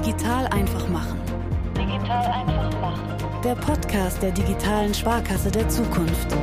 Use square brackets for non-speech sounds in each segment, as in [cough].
Digital einfach machen. Digital einfach machen. Der Podcast der digitalen Sparkasse der Zukunft.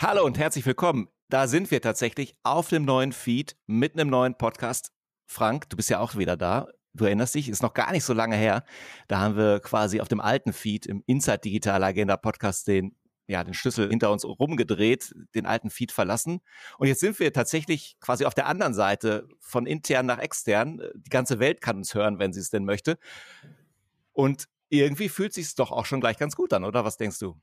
Hallo und herzlich willkommen. Da sind wir tatsächlich auf dem neuen Feed mit einem neuen Podcast. Frank, du bist ja auch wieder da. Du erinnerst dich, ist noch gar nicht so lange her. Da haben wir quasi auf dem alten Feed im Inside Digital Agenda Podcast den ja, den Schlüssel hinter uns rumgedreht, den alten Feed verlassen. Und jetzt sind wir tatsächlich quasi auf der anderen Seite, von intern nach extern. Die ganze Welt kann uns hören, wenn sie es denn möchte. Und irgendwie fühlt sich doch auch schon gleich ganz gut an, oder? Was denkst du?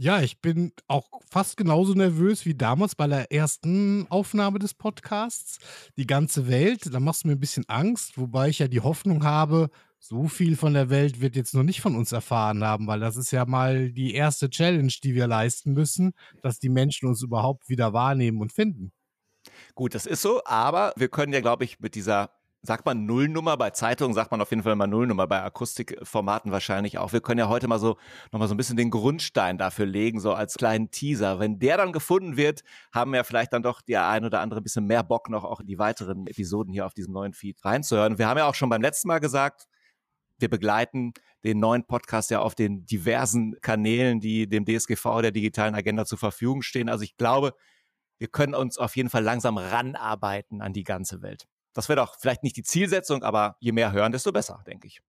Ja, ich bin auch fast genauso nervös wie damals bei der ersten Aufnahme des Podcasts. Die ganze Welt, da machst du mir ein bisschen Angst, wobei ich ja die Hoffnung habe, so viel von der Welt wird jetzt noch nicht von uns erfahren haben, weil das ist ja mal die erste Challenge, die wir leisten müssen, dass die Menschen uns überhaupt wieder wahrnehmen und finden. Gut, das ist so, aber wir können ja, glaube ich, mit dieser sagt man Nullnummer, bei Zeitungen sagt man auf jeden Fall mal Nullnummer, bei Akustikformaten wahrscheinlich auch. Wir können ja heute mal so, nochmal so ein bisschen den Grundstein dafür legen, so als kleinen Teaser. Wenn der dann gefunden wird, haben wir vielleicht dann doch die ein oder andere bisschen mehr Bock noch auch in die weiteren Episoden hier auf diesem neuen Feed reinzuhören. Wir haben ja auch schon beim letzten Mal gesagt, wir begleiten den neuen Podcast ja auf den diversen Kanälen, die dem DSGV der digitalen Agenda zur Verfügung stehen. Also ich glaube, wir können uns auf jeden Fall langsam ranarbeiten an die ganze Welt. Das wäre doch vielleicht nicht die Zielsetzung, aber je mehr hören, desto besser, denke ich.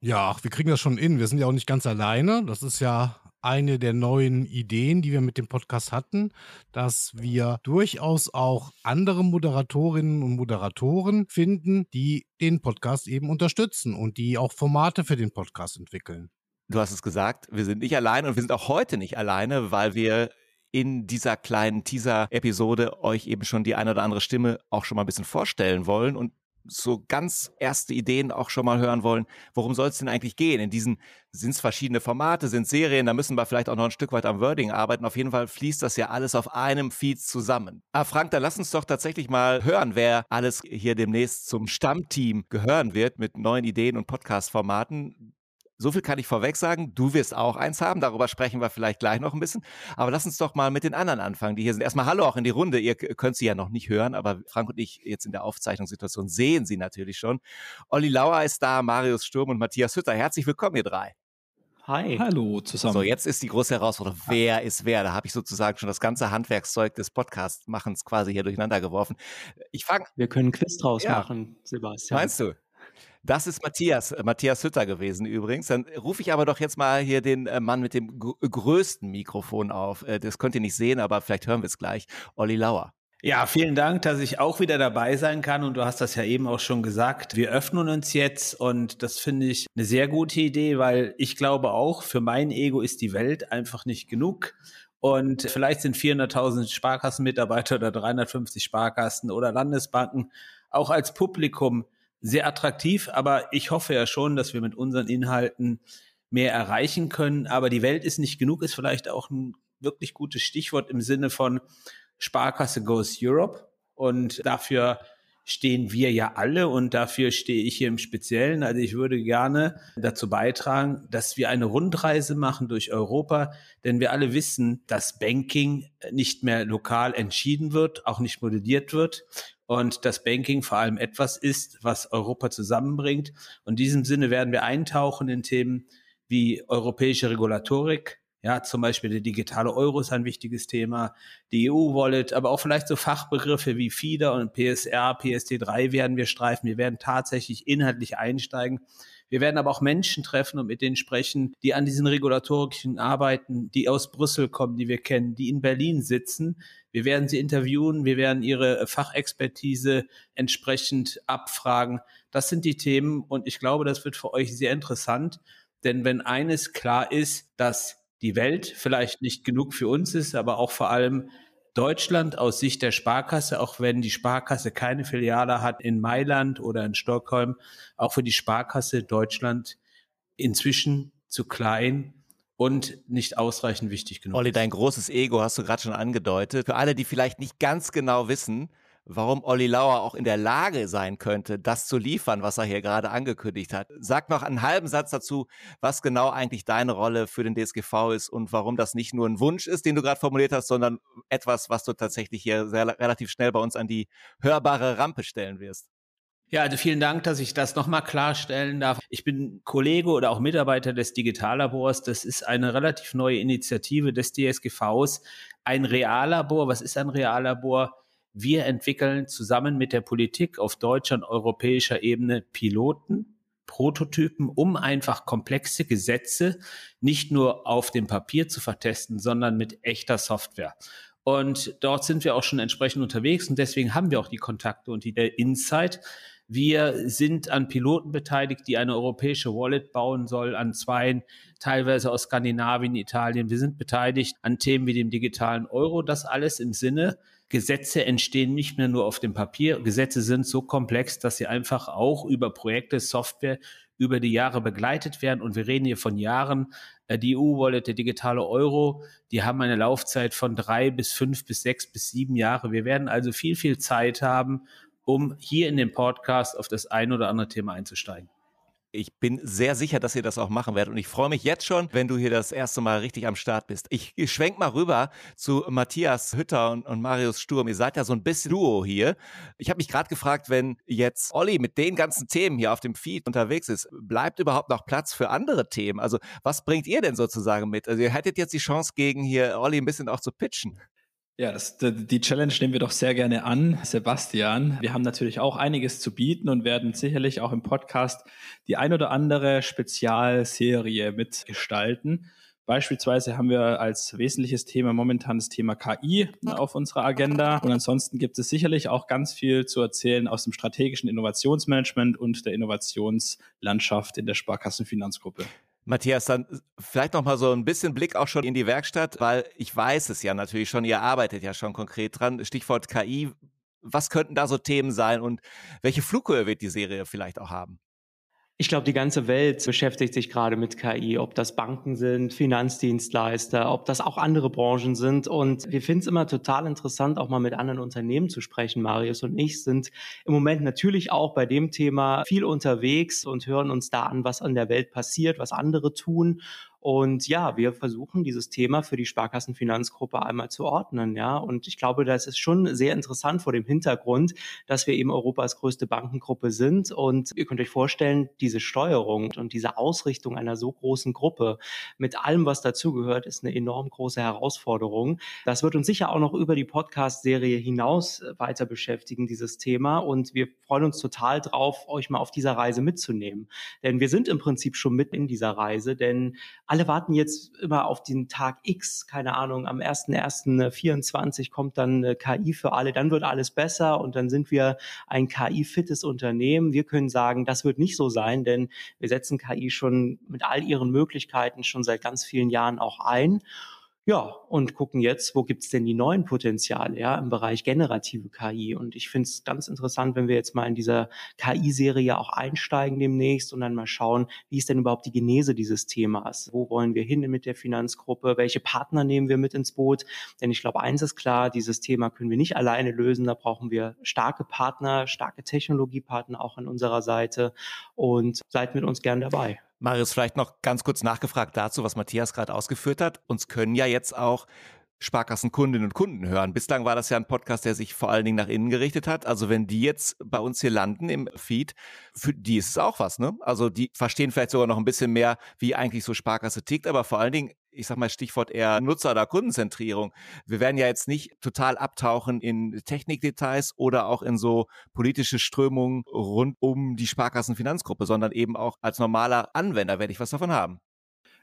Ja, ach, wir kriegen das schon in. Wir sind ja auch nicht ganz alleine. Das ist ja eine der neuen Ideen, die wir mit dem Podcast hatten, dass wir durchaus auch andere Moderatorinnen und Moderatoren finden, die den Podcast eben unterstützen und die auch Formate für den Podcast entwickeln. Du hast es gesagt, wir sind nicht alleine und wir sind auch heute nicht alleine, weil wir in dieser kleinen Teaser-Episode euch eben schon die eine oder andere Stimme auch schon mal ein bisschen vorstellen wollen und so ganz erste Ideen auch schon mal hören wollen, worum soll es denn eigentlich gehen? In diesen sind es verschiedene Formate, sind Serien, da müssen wir vielleicht auch noch ein Stück weit am Wording arbeiten. Auf jeden Fall fließt das ja alles auf einem Feed zusammen. Ah, Frank, dann lass uns doch tatsächlich mal hören, wer alles hier demnächst zum Stammteam gehören wird mit neuen Ideen und Podcast-Formaten. So viel kann ich vorweg sagen. Du wirst auch eins haben. Darüber sprechen wir vielleicht gleich noch ein bisschen. Aber lass uns doch mal mit den anderen anfangen, die hier sind. Erstmal Hallo auch in die Runde. Ihr könnt sie ja noch nicht hören, aber Frank und ich jetzt in der Aufzeichnungssituation sehen sie natürlich schon. Olli Lauer ist da, Marius Sturm und Matthias Hütter. Herzlich willkommen, ihr drei. Hi. Hallo zusammen. So, jetzt ist die große Herausforderung. Wer ist wer? Da habe ich sozusagen schon das ganze Handwerkszeug des Podcast-Machens quasi hier durcheinander geworfen. Ich fange. Wir können Quiz draus ja. machen, Sebastian. Meinst du? Das ist Matthias, äh, Matthias Hütter gewesen übrigens. Dann rufe ich aber doch jetzt mal hier den äh, Mann mit dem größten Mikrofon auf. Äh, das könnt ihr nicht sehen, aber vielleicht hören wir es gleich. Olli Lauer. Ja, vielen Dank, dass ich auch wieder dabei sein kann. Und du hast das ja eben auch schon gesagt. Wir öffnen uns jetzt und das finde ich eine sehr gute Idee, weil ich glaube auch, für mein Ego ist die Welt einfach nicht genug. Und vielleicht sind 400.000 Sparkassenmitarbeiter oder 350 Sparkassen oder Landesbanken auch als Publikum sehr attraktiv, aber ich hoffe ja schon, dass wir mit unseren Inhalten mehr erreichen können. Aber die Welt ist nicht genug, ist vielleicht auch ein wirklich gutes Stichwort im Sinne von Sparkasse Goes Europe. Und dafür stehen wir ja alle und dafür stehe ich hier im Speziellen. Also ich würde gerne dazu beitragen, dass wir eine Rundreise machen durch Europa, denn wir alle wissen, dass Banking nicht mehr lokal entschieden wird, auch nicht modelliert wird und das Banking vor allem etwas ist, was Europa zusammenbringt. Und in diesem Sinne werden wir eintauchen in Themen wie europäische Regulatorik, ja, zum Beispiel der digitale Euro ist ein wichtiges Thema, die EU-Wallet, aber auch vielleicht so Fachbegriffe wie FIDA und PSR, PSD3 werden wir streifen. Wir werden tatsächlich inhaltlich einsteigen. Wir werden aber auch Menschen treffen und mit denen sprechen, die an diesen regulatorischen arbeiten, die aus Brüssel kommen, die wir kennen, die in Berlin sitzen. Wir werden sie interviewen, wir werden ihre Fachexpertise entsprechend abfragen. Das sind die Themen und ich glaube, das wird für euch sehr interessant. Denn wenn eines klar ist, dass die Welt vielleicht nicht genug für uns ist, aber auch vor allem Deutschland aus Sicht der Sparkasse, auch wenn die Sparkasse keine Filiale hat in Mailand oder in Stockholm, auch für die Sparkasse Deutschland inzwischen zu klein und nicht ausreichend wichtig genug. Olli, dein großes Ego hast du gerade schon angedeutet. Für alle, die vielleicht nicht ganz genau wissen, warum Olli Lauer auch in der Lage sein könnte, das zu liefern, was er hier gerade angekündigt hat. Sag noch einen halben Satz dazu, was genau eigentlich deine Rolle für den DSGV ist und warum das nicht nur ein Wunsch ist, den du gerade formuliert hast, sondern etwas, was du tatsächlich hier sehr, relativ schnell bei uns an die hörbare Rampe stellen wirst. Ja, also vielen Dank, dass ich das nochmal klarstellen darf. Ich bin Kollege oder auch Mitarbeiter des Digitallabors. Das ist eine relativ neue Initiative des DSGVs. Ein Reallabor. Was ist ein Reallabor? Wir entwickeln zusammen mit der Politik auf deutscher und europäischer Ebene Piloten, Prototypen, um einfach komplexe Gesetze nicht nur auf dem Papier zu vertesten, sondern mit echter Software. Und dort sind wir auch schon entsprechend unterwegs und deswegen haben wir auch die Kontakte und die Insight. Wir sind an Piloten beteiligt, die eine europäische Wallet bauen soll, an zwei, teilweise aus Skandinavien, Italien. Wir sind beteiligt an Themen wie dem digitalen Euro. Das alles im Sinne, Gesetze entstehen nicht mehr nur auf dem Papier. Gesetze sind so komplex, dass sie einfach auch über Projekte, Software über die Jahre begleitet werden. Und wir reden hier von Jahren. Äh, die EU-Wallet, der digitale Euro, die haben eine Laufzeit von drei bis fünf bis sechs bis sieben Jahre. Wir werden also viel, viel Zeit haben, um hier in den Podcast auf das ein oder andere Thema einzusteigen. Ich bin sehr sicher, dass ihr das auch machen werdet. Und ich freue mich jetzt schon, wenn du hier das erste Mal richtig am Start bist. Ich schwenk mal rüber zu Matthias Hütter und, und Marius Sturm. Ihr seid ja so ein bisschen Duo hier. Ich habe mich gerade gefragt, wenn jetzt Olli mit den ganzen Themen hier auf dem Feed unterwegs ist, bleibt überhaupt noch Platz für andere Themen? Also was bringt ihr denn sozusagen mit? Also ihr hättet jetzt die Chance, gegen hier Olli ein bisschen auch zu pitchen. Ja, das, die Challenge nehmen wir doch sehr gerne an, Sebastian. Wir haben natürlich auch einiges zu bieten und werden sicherlich auch im Podcast die ein oder andere Spezialserie mitgestalten. Beispielsweise haben wir als wesentliches Thema momentan das Thema KI auf unserer Agenda. Und ansonsten gibt es sicherlich auch ganz viel zu erzählen aus dem strategischen Innovationsmanagement und der Innovationslandschaft in der Sparkassenfinanzgruppe. Matthias, dann vielleicht noch mal so ein bisschen Blick auch schon in die Werkstatt, weil ich weiß es ja natürlich schon, ihr arbeitet ja schon konkret dran. Stichwort KI. Was könnten da so Themen sein und welche Flughöhe wird die Serie vielleicht auch haben? Ich glaube, die ganze Welt beschäftigt sich gerade mit KI, ob das Banken sind, Finanzdienstleister, ob das auch andere Branchen sind. Und wir finden es immer total interessant, auch mal mit anderen Unternehmen zu sprechen. Marius und ich sind im Moment natürlich auch bei dem Thema viel unterwegs und hören uns da an, was an der Welt passiert, was andere tun und ja, wir versuchen dieses Thema für die Sparkassenfinanzgruppe einmal zu ordnen, ja. Und ich glaube, das ist schon sehr interessant vor dem Hintergrund, dass wir eben Europas größte Bankengruppe sind. Und ihr könnt euch vorstellen, diese Steuerung und diese Ausrichtung einer so großen Gruppe mit allem, was dazugehört, ist eine enorm große Herausforderung. Das wird uns sicher auch noch über die Podcast-Serie hinaus weiter beschäftigen, dieses Thema. Und wir freuen uns total drauf, euch mal auf dieser Reise mitzunehmen. Denn wir sind im Prinzip schon mit in dieser Reise, denn alle warten jetzt immer auf den Tag X, keine Ahnung, am 1.1.24 kommt dann KI für alle, dann wird alles besser und dann sind wir ein KI-fittes Unternehmen. Wir können sagen, das wird nicht so sein, denn wir setzen KI schon mit all ihren Möglichkeiten schon seit ganz vielen Jahren auch ein. Ja, und gucken jetzt, wo gibt's denn die neuen Potenziale ja, im Bereich generative KI. Und ich finde es ganz interessant, wenn wir jetzt mal in dieser KI-Serie auch einsteigen demnächst und dann mal schauen, wie ist denn überhaupt die Genese dieses Themas? Wo wollen wir hin mit der Finanzgruppe? Welche Partner nehmen wir mit ins Boot? Denn ich glaube, eins ist klar, dieses Thema können wir nicht alleine lösen. Da brauchen wir starke Partner, starke Technologiepartner auch an unserer Seite. Und seid mit uns gern dabei. Marius, vielleicht noch ganz kurz nachgefragt dazu, was Matthias gerade ausgeführt hat. Uns können ja jetzt auch Sparkassenkundinnen und Kunden hören. Bislang war das ja ein Podcast, der sich vor allen Dingen nach innen gerichtet hat. Also wenn die jetzt bei uns hier landen im Feed, für die ist es auch was, ne? Also die verstehen vielleicht sogar noch ein bisschen mehr, wie eigentlich so Sparkasse tickt, aber vor allen Dingen ich sag mal Stichwort eher Nutzer- oder Kundenzentrierung. Wir werden ja jetzt nicht total abtauchen in Technikdetails oder auch in so politische Strömungen rund um die Sparkassenfinanzgruppe, sondern eben auch als normaler Anwender werde ich was davon haben.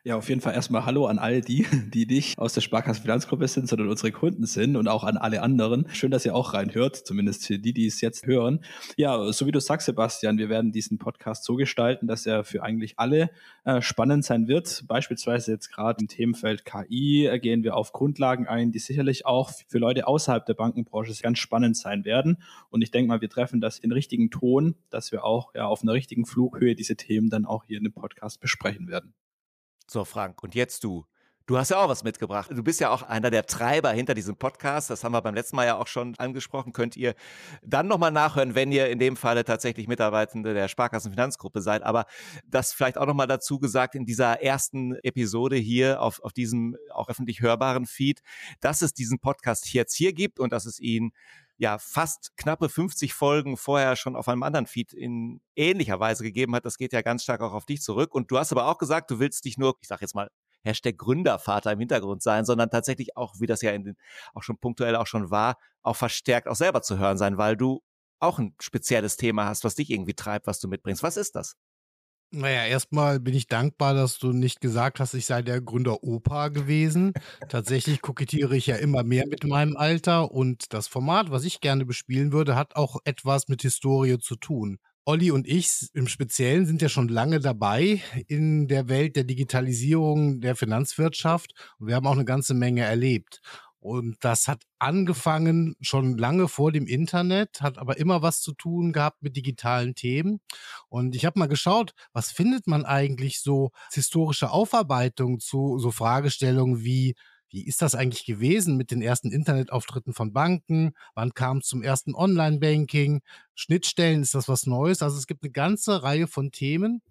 Ja, auf jeden Fall erstmal Hallo an all die, [laughs] die nicht aus der Sparkasse Finanzgruppe sind, sondern unsere Kunden sind und auch an alle anderen. Schön, dass ihr auch reinhört, zumindest für die, die es jetzt hören. Ja, so wie du sagst, Sebastian, wir werden diesen Podcast so gestalten, dass er für eigentlich alle äh, spannend sein wird. Beispielsweise jetzt gerade im Themenfeld KI gehen wir auf Grundlagen ein, die sicherlich auch für Leute außerhalb der Bankenbranche ganz spannend sein werden. Und ich denke mal, wir treffen das den richtigen Ton, dass wir auch ja, auf einer richtigen Flughöhe diese Themen dann auch hier in dem Podcast besprechen werden. So, Frank, und jetzt du. Du hast ja auch was mitgebracht. Du bist ja auch einer der Treiber hinter diesem Podcast. Das haben wir beim letzten Mal ja auch schon angesprochen. Könnt ihr dann nochmal nachhören, wenn ihr in dem Falle tatsächlich Mitarbeitende der Sparkassenfinanzgruppe seid. Aber das vielleicht auch nochmal dazu gesagt in dieser ersten Episode hier auf, auf diesem auch öffentlich hörbaren Feed, dass es diesen Podcast jetzt hier gibt und dass es ihn ja fast knappe 50 Folgen vorher schon auf einem anderen Feed in ähnlicher Weise gegeben hat. Das geht ja ganz stark auch auf dich zurück. Und du hast aber auch gesagt, du willst dich nur, ich sag jetzt mal, Hashtag Gründervater im Hintergrund sein, sondern tatsächlich auch, wie das ja in den, auch schon punktuell auch schon war, auch verstärkt auch selber zu hören sein, weil du auch ein spezielles Thema hast, was dich irgendwie treibt, was du mitbringst. Was ist das? Naja, erstmal bin ich dankbar, dass du nicht gesagt hast, ich sei der Gründer Opa gewesen. Tatsächlich kokettiere ich ja immer mehr mit meinem Alter und das Format, was ich gerne bespielen würde, hat auch etwas mit Historie zu tun. Olli und ich im Speziellen sind ja schon lange dabei in der Welt der Digitalisierung der Finanzwirtschaft und wir haben auch eine ganze Menge erlebt. Und das hat angefangen schon lange vor dem Internet, hat aber immer was zu tun gehabt mit digitalen Themen. Und ich habe mal geschaut, was findet man eigentlich so historische Aufarbeitung zu so Fragestellungen wie wie ist das eigentlich gewesen mit den ersten Internetauftritten von Banken? Wann kam es zum ersten Online-Banking? Schnittstellen, ist das was Neues? Also es gibt eine ganze Reihe von Themen,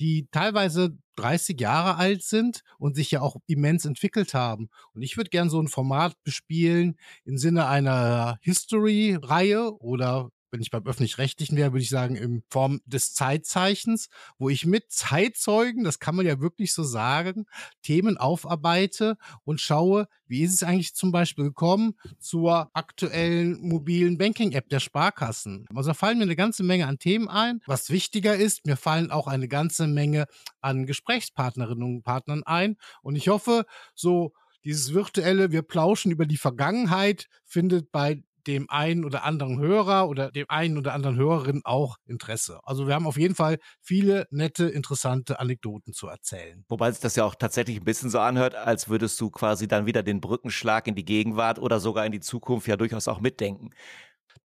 die teilweise 30 Jahre alt sind und sich ja auch immens entwickelt haben. Und ich würde gern so ein Format bespielen im Sinne einer History-Reihe oder wenn ich beim öffentlich-rechtlichen wäre, würde ich sagen, in Form des Zeitzeichens, wo ich mit Zeitzeugen, das kann man ja wirklich so sagen, Themen aufarbeite und schaue, wie ist es eigentlich zum Beispiel gekommen zur aktuellen mobilen Banking-App der Sparkassen. Also da fallen mir eine ganze Menge an Themen ein. Was wichtiger ist, mir fallen auch eine ganze Menge an Gesprächspartnerinnen und Partnern ein. Und ich hoffe, so dieses virtuelle, wir plauschen über die Vergangenheit, findet bei dem einen oder anderen Hörer oder dem einen oder anderen Hörerin auch Interesse. Also wir haben auf jeden Fall viele nette, interessante Anekdoten zu erzählen. Wobei sich das ja auch tatsächlich ein bisschen so anhört, als würdest du quasi dann wieder den Brückenschlag in die Gegenwart oder sogar in die Zukunft ja durchaus auch mitdenken.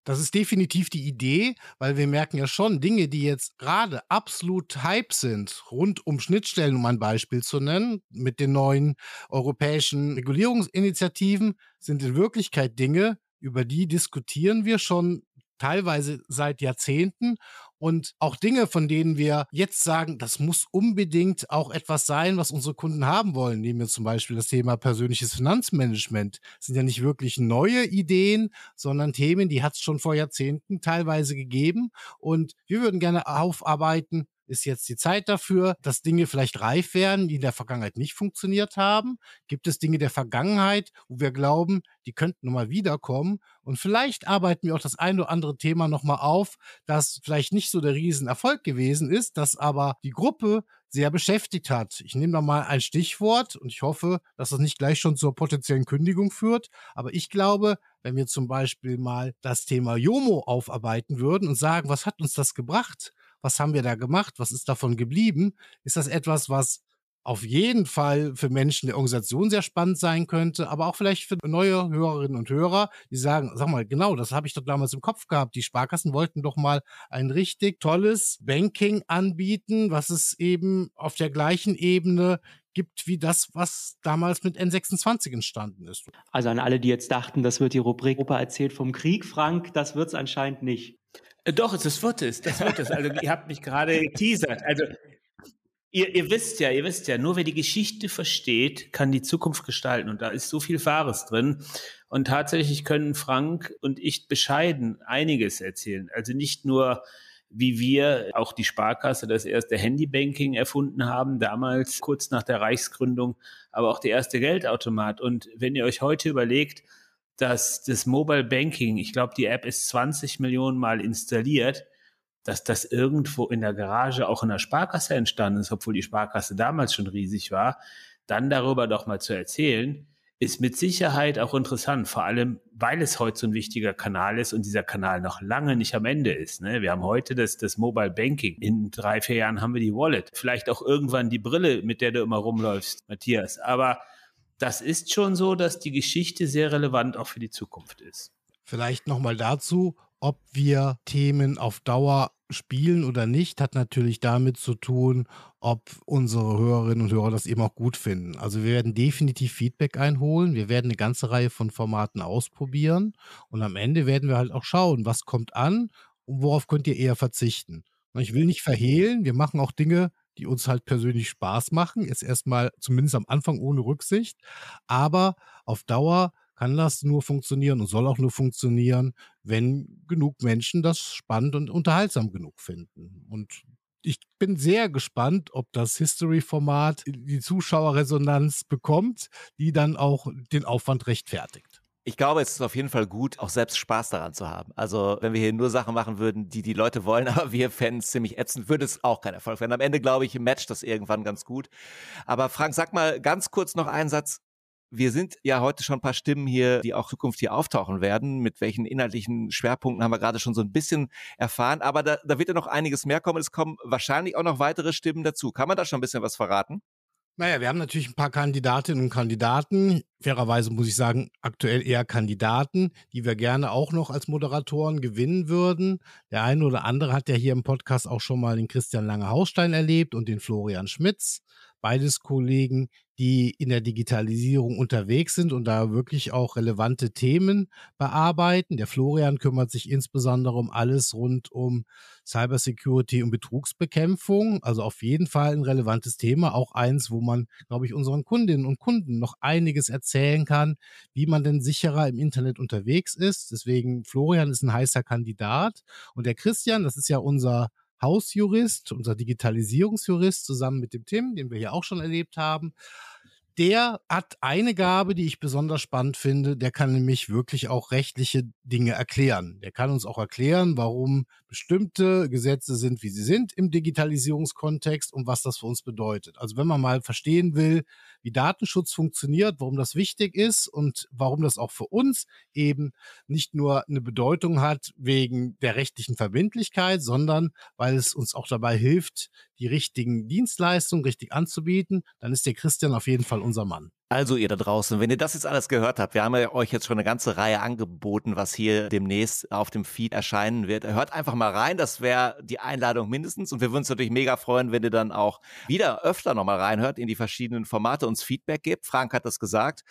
Das ist definitiv die Idee, weil wir merken ja schon, Dinge, die jetzt gerade absolut Hype sind, rund um Schnittstellen, um ein Beispiel zu nennen, mit den neuen europäischen Regulierungsinitiativen, sind in Wirklichkeit Dinge, über die diskutieren wir schon teilweise seit Jahrzehnten und auch Dinge, von denen wir jetzt sagen, das muss unbedingt auch etwas sein, was unsere Kunden haben wollen. Nehmen wir zum Beispiel das Thema persönliches Finanzmanagement. Das sind ja nicht wirklich neue Ideen, sondern Themen, die hat es schon vor Jahrzehnten teilweise gegeben. Und wir würden gerne aufarbeiten, ist jetzt die Zeit dafür, dass Dinge vielleicht reif werden, die in der Vergangenheit nicht funktioniert haben? Gibt es Dinge der Vergangenheit, wo wir glauben, die könnten nochmal wiederkommen? Und vielleicht arbeiten wir auch das ein oder andere Thema nochmal auf, das vielleicht nicht so der Riesenerfolg gewesen ist, das aber die Gruppe sehr beschäftigt hat. Ich nehme da mal ein Stichwort und ich hoffe, dass das nicht gleich schon zur potenziellen Kündigung führt. Aber ich glaube, wenn wir zum Beispiel mal das Thema Jomo aufarbeiten würden und sagen, was hat uns das gebracht? Was haben wir da gemacht, was ist davon geblieben, ist das etwas, was auf jeden Fall für Menschen der Organisation sehr spannend sein könnte, aber auch vielleicht für neue Hörerinnen und Hörer, die sagen, sag mal, genau, das habe ich doch damals im Kopf gehabt. Die Sparkassen wollten doch mal ein richtig tolles Banking anbieten, was es eben auf der gleichen Ebene gibt wie das, was damals mit N26 entstanden ist. Also an alle, die jetzt dachten, das wird die Rubrik Opa erzählt vom Krieg, Frank, das wird es anscheinend nicht. Äh, doch, das wird es, das wird es. Also ihr habt mich gerade geteasert. Also ihr, ihr wisst ja, ihr wisst ja, nur wer die Geschichte versteht, kann die Zukunft gestalten. Und da ist so viel Wahres drin. Und tatsächlich können Frank und ich bescheiden einiges erzählen. Also nicht nur wie wir auch die Sparkasse das erste Handybanking erfunden haben, damals kurz nach der Reichsgründung, aber auch der erste Geldautomat. Und wenn ihr euch heute überlegt, dass das Mobile Banking, ich glaube, die App ist 20 Millionen Mal installiert, dass das irgendwo in der Garage auch in der Sparkasse entstanden ist, obwohl die Sparkasse damals schon riesig war, dann darüber doch mal zu erzählen, ist mit Sicherheit auch interessant, vor allem, weil es heute so ein wichtiger Kanal ist und dieser Kanal noch lange nicht am Ende ist. Ne? Wir haben heute das, das Mobile Banking. In drei, vier Jahren haben wir die Wallet. Vielleicht auch irgendwann die Brille, mit der du immer rumläufst, Matthias. Aber das ist schon so, dass die Geschichte sehr relevant auch für die Zukunft ist. Vielleicht nochmal dazu, ob wir Themen auf Dauer spielen oder nicht, hat natürlich damit zu tun, ob unsere Hörerinnen und Hörer das eben auch gut finden. Also wir werden definitiv Feedback einholen. Wir werden eine ganze Reihe von Formaten ausprobieren. Und am Ende werden wir halt auch schauen, was kommt an und worauf könnt ihr eher verzichten. Ich will nicht verhehlen, wir machen auch Dinge, die uns halt persönlich Spaß machen. Ist erstmal zumindest am Anfang ohne Rücksicht. Aber auf Dauer kann das nur funktionieren und soll auch nur funktionieren, wenn genug Menschen das spannend und unterhaltsam genug finden. Und ich bin sehr gespannt, ob das History-Format die Zuschauerresonanz bekommt, die dann auch den Aufwand rechtfertigt. Ich glaube, es ist auf jeden Fall gut, auch selbst Spaß daran zu haben. Also, wenn wir hier nur Sachen machen würden, die die Leute wollen, [laughs] aber wir Fans ziemlich ätzend, würde es auch kein Erfolg werden. Am Ende, glaube ich, matcht das irgendwann ganz gut. Aber Frank, sag mal ganz kurz noch einen Satz. Wir sind ja heute schon ein paar Stimmen hier, die auch Zukunft hier auftauchen werden. Mit welchen inhaltlichen Schwerpunkten haben wir gerade schon so ein bisschen erfahren. Aber da, da wird ja noch einiges mehr kommen. Es kommen wahrscheinlich auch noch weitere Stimmen dazu. Kann man da schon ein bisschen was verraten? Naja, wir haben natürlich ein paar Kandidatinnen und Kandidaten. Fairerweise muss ich sagen, aktuell eher Kandidaten, die wir gerne auch noch als Moderatoren gewinnen würden. Der eine oder andere hat ja hier im Podcast auch schon mal den Christian Lange-Haustein erlebt und den Florian Schmitz. Beides Kollegen, die in der Digitalisierung unterwegs sind und da wirklich auch relevante Themen bearbeiten. Der Florian kümmert sich insbesondere um alles rund um Cybersecurity und Betrugsbekämpfung. Also auf jeden Fall ein relevantes Thema, auch eins, wo man, glaube ich, unseren Kundinnen und Kunden noch einiges erzählen kann, wie man denn sicherer im Internet unterwegs ist. Deswegen Florian ist ein heißer Kandidat und der Christian, das ist ja unser Hausjurist, unser Digitalisierungsjurist zusammen mit dem Tim, den wir hier auch schon erlebt haben. Der hat eine Gabe, die ich besonders spannend finde. Der kann nämlich wirklich auch rechtliche Dinge erklären. Der kann uns auch erklären, warum bestimmte Gesetze sind, wie sie sind im Digitalisierungskontext und was das für uns bedeutet. Also wenn man mal verstehen will, wie Datenschutz funktioniert, warum das wichtig ist und warum das auch für uns eben nicht nur eine Bedeutung hat wegen der rechtlichen Verbindlichkeit, sondern weil es uns auch dabei hilft, die richtigen Dienstleistungen richtig anzubieten, dann ist der Christian auf jeden Fall unser Mann. Also ihr da draußen, wenn ihr das jetzt alles gehört habt, wir haben ja euch jetzt schon eine ganze Reihe angeboten, was hier demnächst auf dem Feed erscheinen wird. Hört einfach mal rein, das wäre die Einladung mindestens. Und wir würden uns natürlich mega freuen, wenn ihr dann auch wieder öfter nochmal reinhört in die verschiedenen Formate, uns Feedback gebt. Frank hat das gesagt.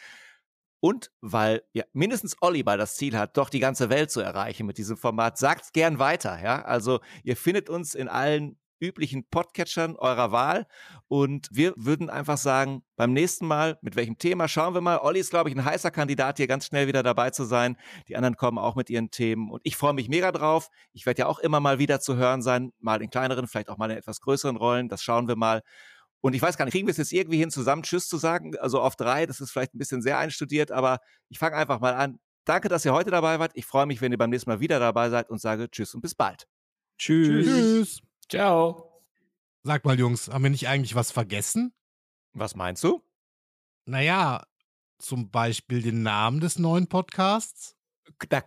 Und weil ja, mindestens Oliver das Ziel hat, doch die ganze Welt zu erreichen mit diesem Format, sagt gern weiter. Ja, also ihr findet uns in allen üblichen Podcatchern eurer Wahl. Und wir würden einfach sagen, beim nächsten Mal, mit welchem Thema, schauen wir mal. Olli ist, glaube ich, ein heißer Kandidat, hier ganz schnell wieder dabei zu sein. Die anderen kommen auch mit ihren Themen. Und ich freue mich mega drauf. Ich werde ja auch immer mal wieder zu hören sein, mal in kleineren, vielleicht auch mal in etwas größeren Rollen. Das schauen wir mal. Und ich weiß gar nicht, kriegen wir es jetzt irgendwie hin, zusammen Tschüss zu sagen? Also auf drei, das ist vielleicht ein bisschen sehr einstudiert, aber ich fange einfach mal an. Danke, dass ihr heute dabei wart. Ich freue mich, wenn ihr beim nächsten Mal wieder dabei seid und sage Tschüss und bis bald. Tschüss. Tschüss. Ciao. Sag mal, Jungs, haben wir nicht eigentlich was vergessen? Was meinst du? Naja, zum Beispiel den Namen des neuen Podcasts. Da,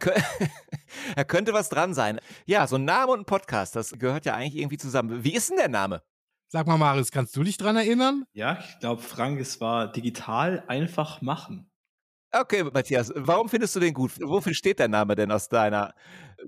[laughs] da könnte was dran sein. Ja, so ein Name und ein Podcast, das gehört ja eigentlich irgendwie zusammen. Wie ist denn der Name? Sag mal, Marius, kannst du dich dran erinnern? Ja, ich glaube, Frank, es war digital einfach machen. Okay, Matthias, warum findest du den gut? Wofür steht der Name denn aus deiner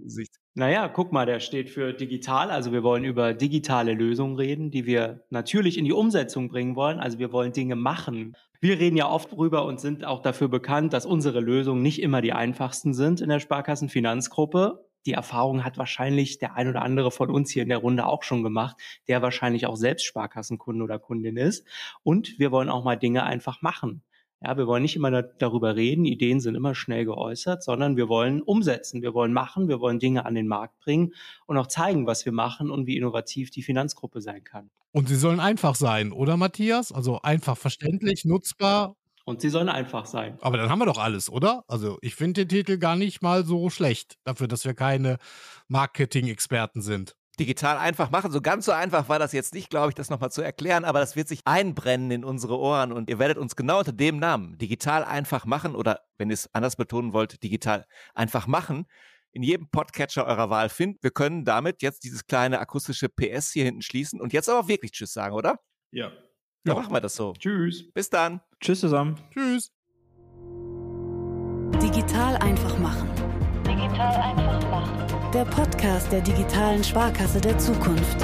Sicht? Naja, guck mal, der steht für digital. Also wir wollen über digitale Lösungen reden, die wir natürlich in die Umsetzung bringen wollen. Also wir wollen Dinge machen. Wir reden ja oft drüber und sind auch dafür bekannt, dass unsere Lösungen nicht immer die einfachsten sind in der Sparkassenfinanzgruppe. Die Erfahrung hat wahrscheinlich der ein oder andere von uns hier in der Runde auch schon gemacht, der wahrscheinlich auch selbst Sparkassenkunde oder Kundin ist. Und wir wollen auch mal Dinge einfach machen. Ja, wir wollen nicht immer darüber reden, Ideen sind immer schnell geäußert, sondern wir wollen umsetzen, wir wollen machen, wir wollen Dinge an den Markt bringen und auch zeigen, was wir machen und wie innovativ die Finanzgruppe sein kann. Und sie sollen einfach sein, oder Matthias? Also einfach verständlich, nutzbar. Und sie sollen einfach sein. Aber dann haben wir doch alles, oder? Also ich finde den Titel gar nicht mal so schlecht, dafür, dass wir keine Marketing-Experten sind digital einfach machen. So ganz so einfach war das jetzt nicht, glaube ich, das nochmal zu erklären, aber das wird sich einbrennen in unsere Ohren und ihr werdet uns genau unter dem Namen digital einfach machen oder wenn ihr es anders betonen wollt, digital einfach machen, in jedem Podcatcher eurer Wahl finden. Wir können damit jetzt dieses kleine akustische PS hier hinten schließen und jetzt aber wirklich Tschüss sagen, oder? Ja. Dann ja. machen wir das so. Tschüss. Bis dann. Tschüss zusammen. Tschüss. Digital einfach machen. Digital einfach machen. der Podcast der digitalen Sparkasse der Zukunft.